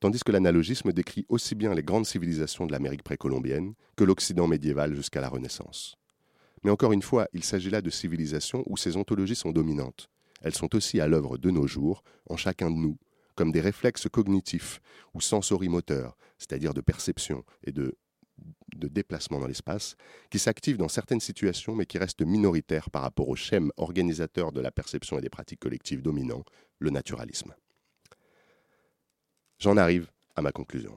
tandis que l'analogisme décrit aussi bien les grandes civilisations de l'Amérique précolombienne que l'Occident médiéval jusqu'à la Renaissance. Mais encore une fois, il s'agit là de civilisations où ces ontologies sont dominantes. Elles sont aussi à l'œuvre de nos jours, en chacun de nous, comme des réflexes cognitifs ou sensorimoteurs, c'est-à-dire de perception et de, déplacement dans l'espace, qui s'activent dans certaines situations mais qui restent minoritaires par rapport au schème organisateur de la perception et des pratiques collectives dominants, le naturalisme. J'en arrive à ma conclusion.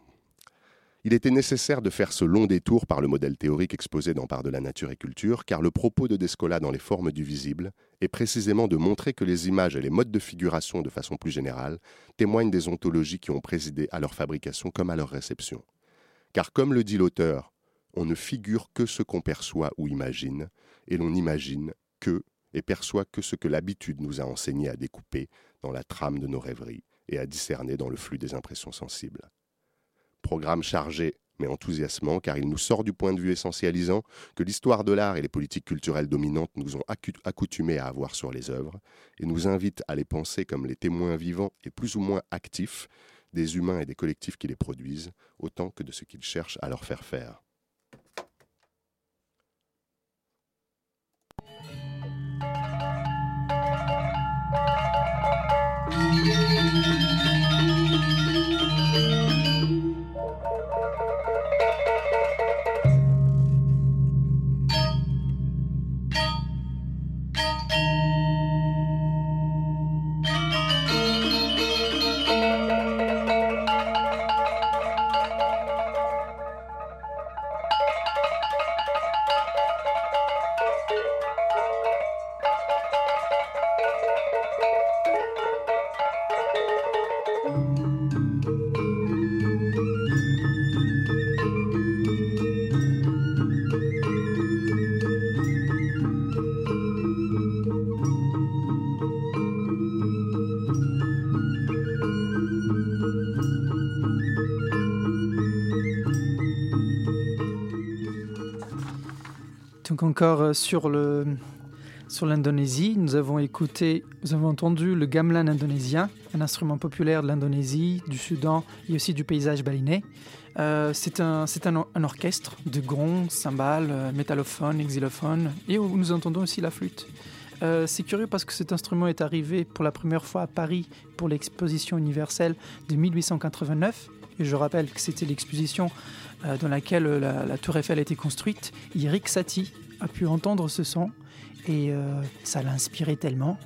Il était nécessaire de faire ce long détour par le modèle théorique exposé dans Part de la nature et culture, car le propos de Descola dans les formes du visible est précisément de montrer que les images et les modes de figuration de façon plus générale témoignent des ontologies qui ont présidé à leur fabrication comme à leur réception. Car comme le dit l'auteur, on ne figure que ce qu'on perçoit ou imagine, et l'on imagine que et perçoit que ce que l'habitude nous a enseigné à découper dans la trame de nos rêveries et à discerner dans le flux des impressions sensibles. Programme chargé mais enthousiasmant car il nous sort du point de vue essentialisant que l'histoire de l'art et les politiques culturelles dominantes nous ont accoutumés à avoir sur les œuvres et nous invite à les penser comme les témoins vivants et plus ou moins actifs des humains et des collectifs qui les produisent, autant que de ce qu'ils cherchent à leur faire faire. Thank you. Encore sur le sur l'Indonésie, nous avons écouté, nous avons entendu le gamelan indonésien, un instrument populaire de l'Indonésie, du Soudan et aussi du paysage balinais. Euh, c'est un, orchestre de gronds, cymbales, euh, métallophones, xylophones, et nous entendons aussi la flûte. Euh, c'est curieux parce que cet instrument est arrivé pour la première fois à Paris pour l'exposition universelle de 1889. Et je rappelle que c'était l'exposition dans laquelle la, Tour Eiffel a été construite. Eric Satie a pu entendre ce son et euh, ça l'a inspiré tellement.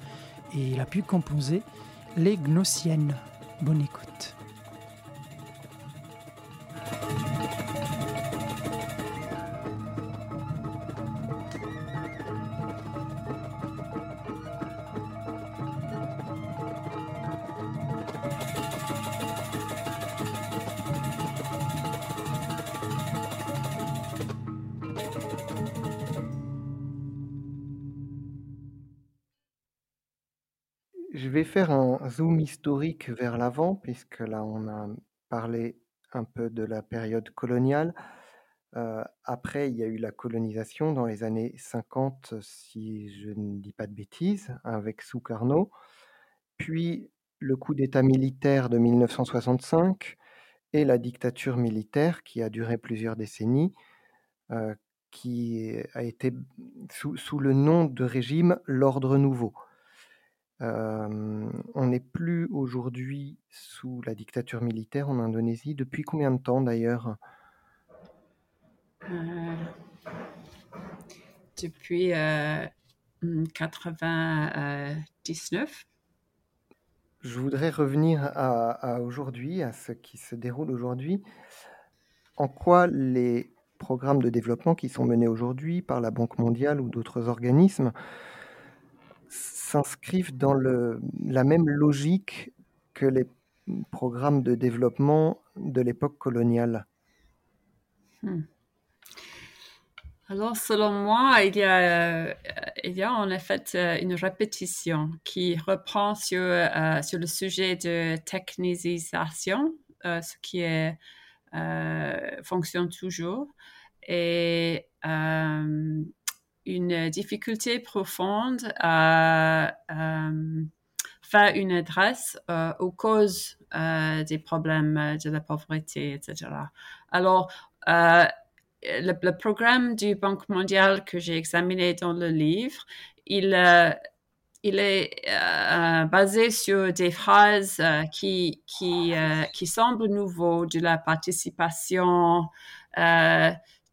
Et il a pu composer les Gnossiennes. Bonne écoute. Je vais faire un zoom historique vers l'avant, puisque là, on a parlé un peu de la période coloniale. Euh, après, il y a eu la colonisation dans les années 50, si je ne dis pas de bêtises, avec Sukarno. Puis le coup d'État militaire de 1965 et la dictature militaire qui a duré plusieurs décennies, euh, qui a été sous, sous le nom de régime l'ordre nouveau on n'est plus aujourd'hui sous la dictature militaire en Indonésie. Depuis combien de temps d'ailleurs? Euh, Depuis 99. Je voudrais revenir à, aujourd'hui, à ce qui se déroule aujourd'hui. En quoi les programmes de développement qui sont menés aujourd'hui par la Banque mondiale ou d'autres organismes s'inscrivent dans le, la même logique que les programmes de développement de l'époque coloniale hmm. Alors, selon moi, il y, a, il y a en effet une répétition qui reprend sur, euh, sur le sujet de technicisation, euh, ce qui euh, fonctionne toujours. Et une difficulté profonde à, faire une adresse euh, aux causes euh, des problèmes de la pauvreté, etc. Alors, euh, le, programme du Banque mondiale que j'ai examiné dans le livre, il, est basé sur des phrases qui, qui, semblent nouveaux, de la participation,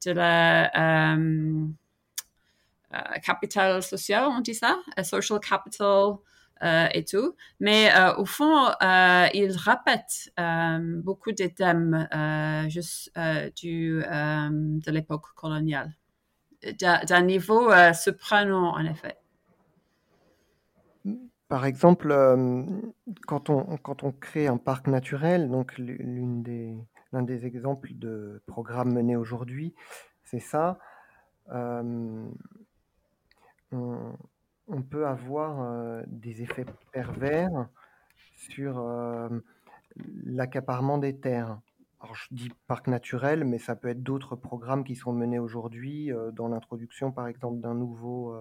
de la euh, capital social, on dit ça, euh, social capital euh, et tout. Mais au fond, il répète beaucoup des thèmes juste du, de l'époque coloniale, d'un niveau surprenant en effet. Par exemple, quand, on, quand on crée un parc naturel, donc des, l'un des exemples de programmes menés aujourd'hui, c'est ça on, peut avoir euh, des effets pervers sur euh, l'accaparement des terres. Alors, je dis parc naturel, mais ça peut être d'autres programmes qui sont menés aujourd'hui euh, dans l'introduction, par exemple, d'un nouveau,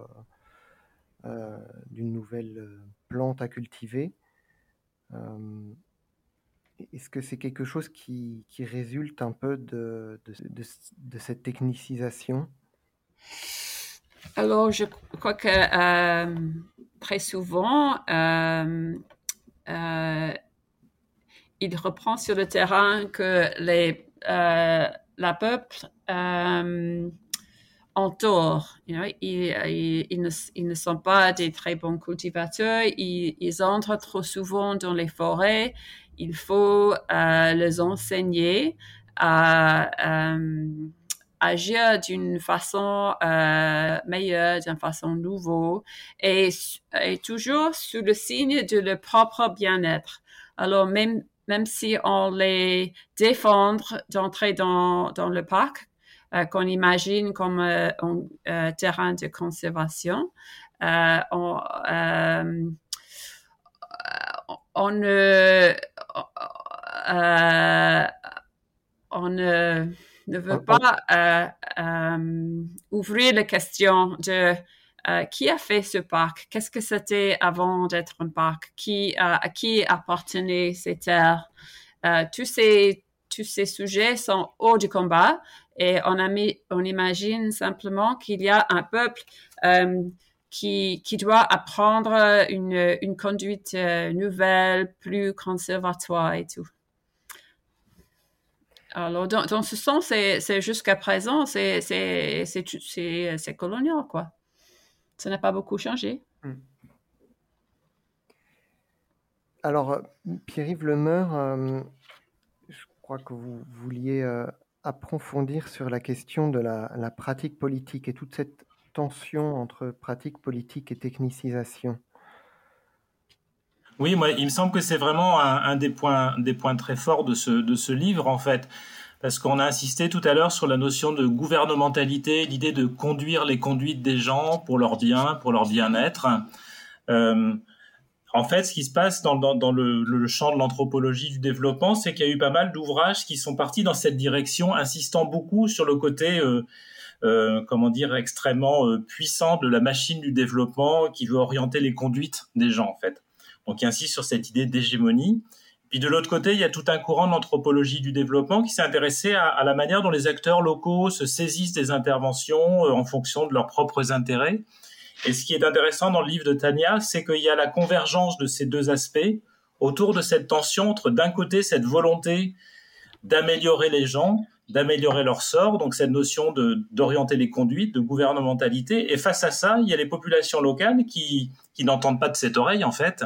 d'une nouvelle plante à cultiver. Est-ce que c'est quelque chose qui, résulte un peu de cette technicisation? Alors, je crois que euh, très souvent, euh, euh, il reprend sur le terrain que les, la peuple entoure. ils, ils, ne, ils, ne, sont pas des très bons cultivateurs. Ils, entrent trop souvent dans les forêts. Il faut les enseigner à agir d'une façon euh, meilleure, d'une façon nouvelle et, toujours sous le signe de leur propre bien-être. Alors même même si on les défend d'entrer dans, dans le parc, euh, qu'on imagine comme euh, un terrain de conservation, on, on ne on ne ne veut pas ouvrir la question de qui a fait ce parc, qu'est-ce que c'était avant d'être un parc, qui, à qui appartenaient ces terres. tous ces tous ces sujets sont hors du combat et on, a mis, on imagine simplement qu'il y a un peuple euh, qui, qui, doit apprendre une, une conduite euh, nouvelle, plus conservatoire et tout. Alors, dans, ce sens, c'est jusqu'à présent, c'est colonial, quoi. Ça n'a pas beaucoup changé. Hmm. Alors, Pierre-Yves Lemeur, euh, que vous vouliez euh, approfondir sur la question de la, pratique politique et toute cette tension entre pratique politique et technicisation. Oui, moi, il me semble que c'est vraiment un, des, points, très forts de ce, livre, en fait. Parce qu'on a insisté tout à l'heure sur la notion de gouvernementalité, l'idée de conduire les conduites des gens pour leur bien, pour leur bien-être. Euh, en fait, ce qui se passe dans, le, champ de l'anthropologie du développement, c'est qu'il y a eu pas mal d'ouvrages qui sont partis dans cette direction, insistant beaucoup sur le côté, euh, euh, comment dire, extrêmement puissant de la machine du développement qui veut orienter les conduites des gens, en fait. Donc, il insiste sur cette idée d'hégémonie. Puis de l'autre côté, il y a tout un courant d'anthropologie du développement qui s'est intéressé à, à, la manière dont les acteurs locaux se saisissent des interventions en fonction de leurs propres intérêts et ce qui est intéressant dans le livre de Tania, c'est qu'il y a la convergence de ces deux aspects autour de cette tension entre d'un côté cette volonté d'améliorer les gens, d'améliorer leur sort, donc cette notion d'orienter les conduites, de gouvernementalité, et face à ça, il y a les populations locales qui qui n'entendent pas de cette oreille en fait,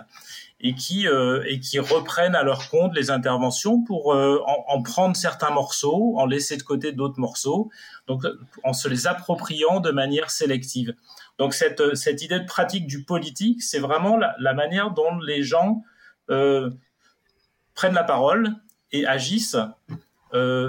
et qui euh, et qui reprennent à leur compte les interventions pour euh, en, en, prendre certains morceaux, en laisser de côté d'autres morceaux, donc en se les appropriant de manière sélective. Donc cette, cette idée de pratique du politique, c'est vraiment la, manière dont les gens euh, prennent la parole et agissent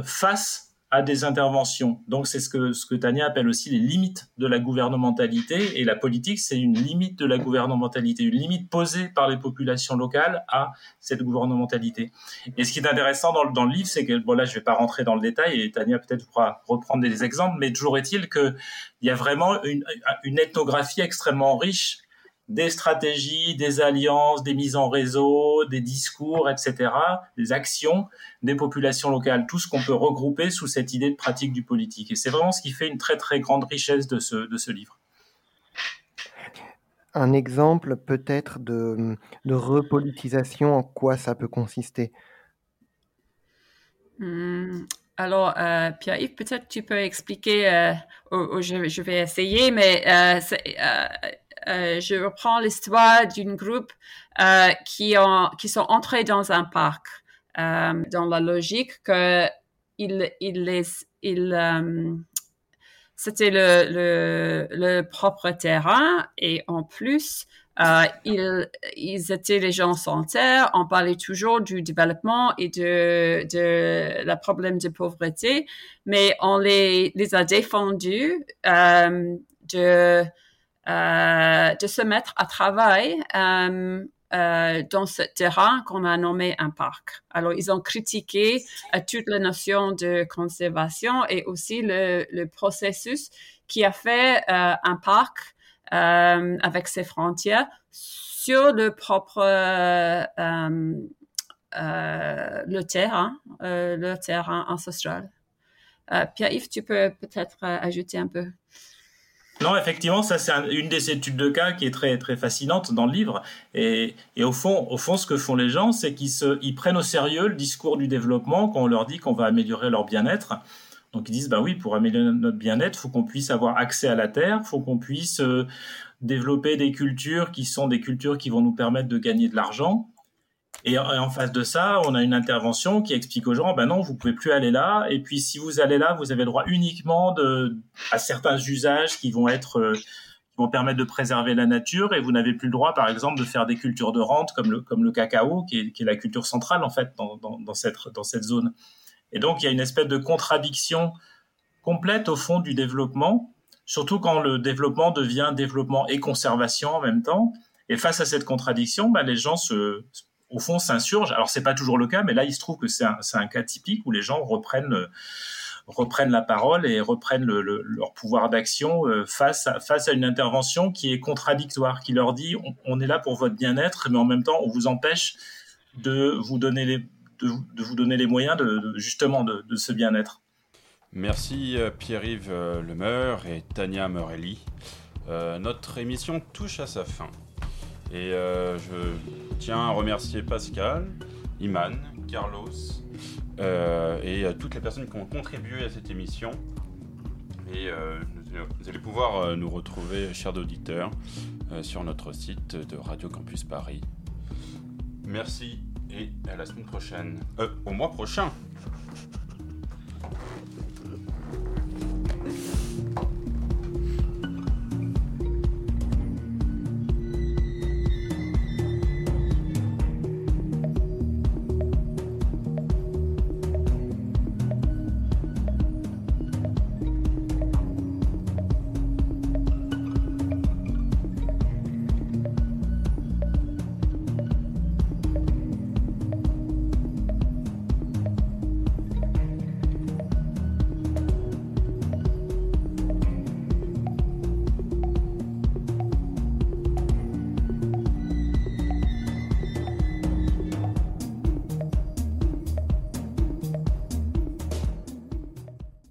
face à des interventions. Donc c'est ce que, ce que Tania appelle aussi les limites de la gouvernementalité. Et la politique, c'est une limite de la gouvernementalité, une limite posée par les populations locales à cette gouvernementalité. Et ce qui est intéressant dans, dans le livre, c'est que, bon là je vais pas rentrer dans le détail, et Tania peut-être pourra reprendre des exemples, mais toujours est-il qu'il y a vraiment une ethnographie extrêmement riche des stratégies, des alliances, des mises en réseau, des discours, etc., des actions des populations locales, tout ce qu'on peut regrouper sous cette idée de pratique du politique. Et c'est vraiment ce qui fait une très très grande richesse de ce, de ce livre. Un exemple peut-être de, de repolitisation, en quoi ça peut consister? Hmm, Alors, euh, Pierre-Yves, peut-être tu peux expliquer, euh, je, vais essayer, mais euh, euh, je reprends l'histoire d'un groupe euh, qui, ont, qui sont entrés dans un parc, euh, dans la logique que il, il les, il, c'était le, le, le, propre terrain et en plus, ils, ils étaient les gens sans terre. On parlait toujours du développement et de, de la problème de pauvreté, mais on les, les a défendus de de se mettre à travail euh, euh, dans ce terrain qu'on a nommé un parc. Alors, ils ont critiqué euh, toute la notion de conservation et aussi le, processus qui a fait euh, un parc euh, avec ses frontières sur le propre le terrain, le terrain ancestral. Pierre-Yves, tu peux peut-être ajouter un peu. Non, effectivement, ça c'est une des études de cas qui est très très fascinante dans le livre. Et, et au fond, au fond, ce que font les gens, c'est qu'ils se, ils prennent au sérieux le discours du développement quand on leur dit qu'on va améliorer leur bien-être. Donc ils disent, bah oui, pour améliorer notre bien-être, faut qu'on puisse avoir accès à la terre, faut qu'on puisse euh, développer des cultures qui sont des cultures qui vont nous permettre de gagner de l'argent. Et en face de ça, on a une intervention qui explique aux gens, ben non, vous pouvez plus aller là. Et puis si vous allez là, vous avez le droit uniquement à certains usages qui vont être, euh, qui vont permettre de préserver la nature. Et vous n'avez plus le droit, par exemple, de faire des cultures de rente comme le, comme le cacao, qui est, la culture centrale en fait dans, dans, dans, cette, dans cette zone. Et donc il y a une espèce de contradiction complète au fond du développement, surtout quand le développement devient développement et conservation en même temps. Et face à cette contradiction, ben, les gens se, au fond, s'insurgent. Alors, c'est pas toujours le cas, mais là, il se trouve que c'est un, cas typique où les gens reprennent la parole et reprennent leur pouvoir d'action face à, face à une intervention qui est contradictoire, qui leur dit on, est là pour votre bien-être, mais en même temps on vous empêche de vous donner les, moyens de, justement de, ce bien-être. Merci Pierre-Yves Lemeur et Tania Morelli. notre émission touche à sa fin. Et je tiens à remercier Pascal, Iman, Carlos euh, et euh, toutes les personnes qui ont contribué à cette émission. Et euh, vous allez pouvoir nous retrouver, chers auditeurs, sur notre site de Radio Campus Paris. Merci et à la semaine prochaine. au mois prochain.